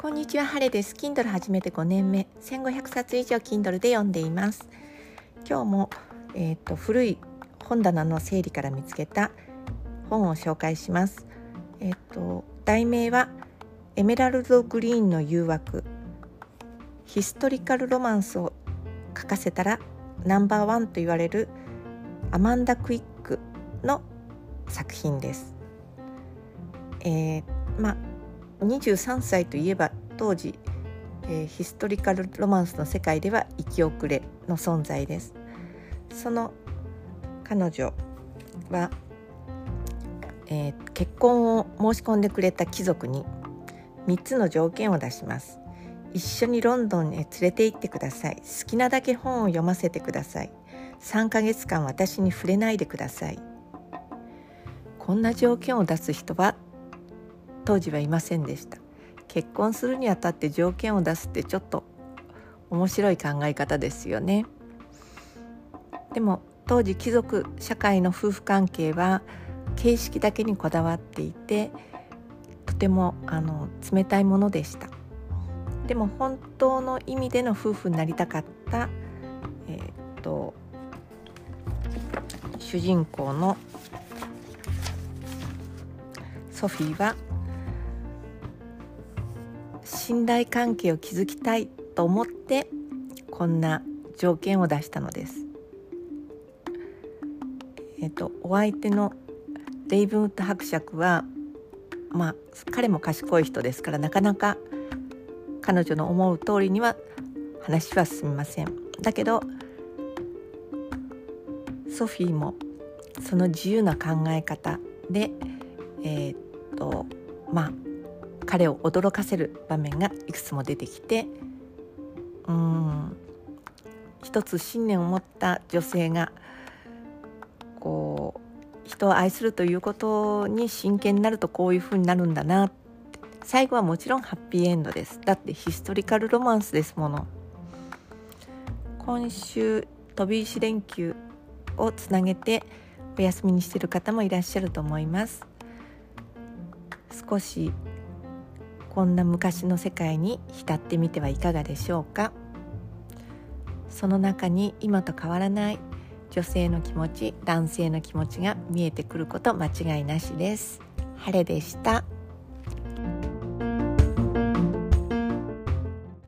こんにちは、ハレです。Kindle 始めて5年目、1500冊以上 Kindle で読んでいます。今日も、えーと、古い本棚の整理から見つけた本を紹介します。えっ、ー、と題名はエメラルドグリーンの誘惑ヒストリカルロマンスを書かせたらナンバーワンと言われるアマンダ・クイックの作品です。えー、まあ23歳といえば当時、えー、ヒストリカルロマンスの世界では生き遅れの存在です。その彼女は、えー、結婚を申し込んでくれた貴族に3つの条件を出します。一緒にロンドンへ連れて行ってください。好きなだけ本を読ませてください。3ヶ月間私に触れないでください。こんな条件を出す人は当時はいませんでした。結婚するにあたって条件を出すってちょっと面白い考え方ですよね。でも当時貴族社会の夫婦関係は形式だけにこだわっていてとてもあの冷たいものでした。でも本当の意味での夫婦になりたかったえー、っと主人公のソフィーは信頼関係を築きたいと思ってこんな条件を出したのです。えっと、お相手のレイブンウッド伯爵はまあ彼も賢い人ですからなかなか彼女の思う通りには話は進みません。だけどソフィーもその自由な考え方でえー、っとまあ彼を驚かせる場面がいくつも出てきてうん一つ信念を持った女性がこう人を愛するということに真剣になるとこういうふうになるんだな最後はもちろんハッピーエンドです。だってヒストリカルロマンスですもの。今週飛び石連休をつなげてお休みにしてる方もいらっしゃると思います。少しこんな昔の世界に浸ってみてはいかがでしょうか？その中に今と変わらない女性の気持ち男性の気持ちが見えてくること間違いなしです。晴れでした。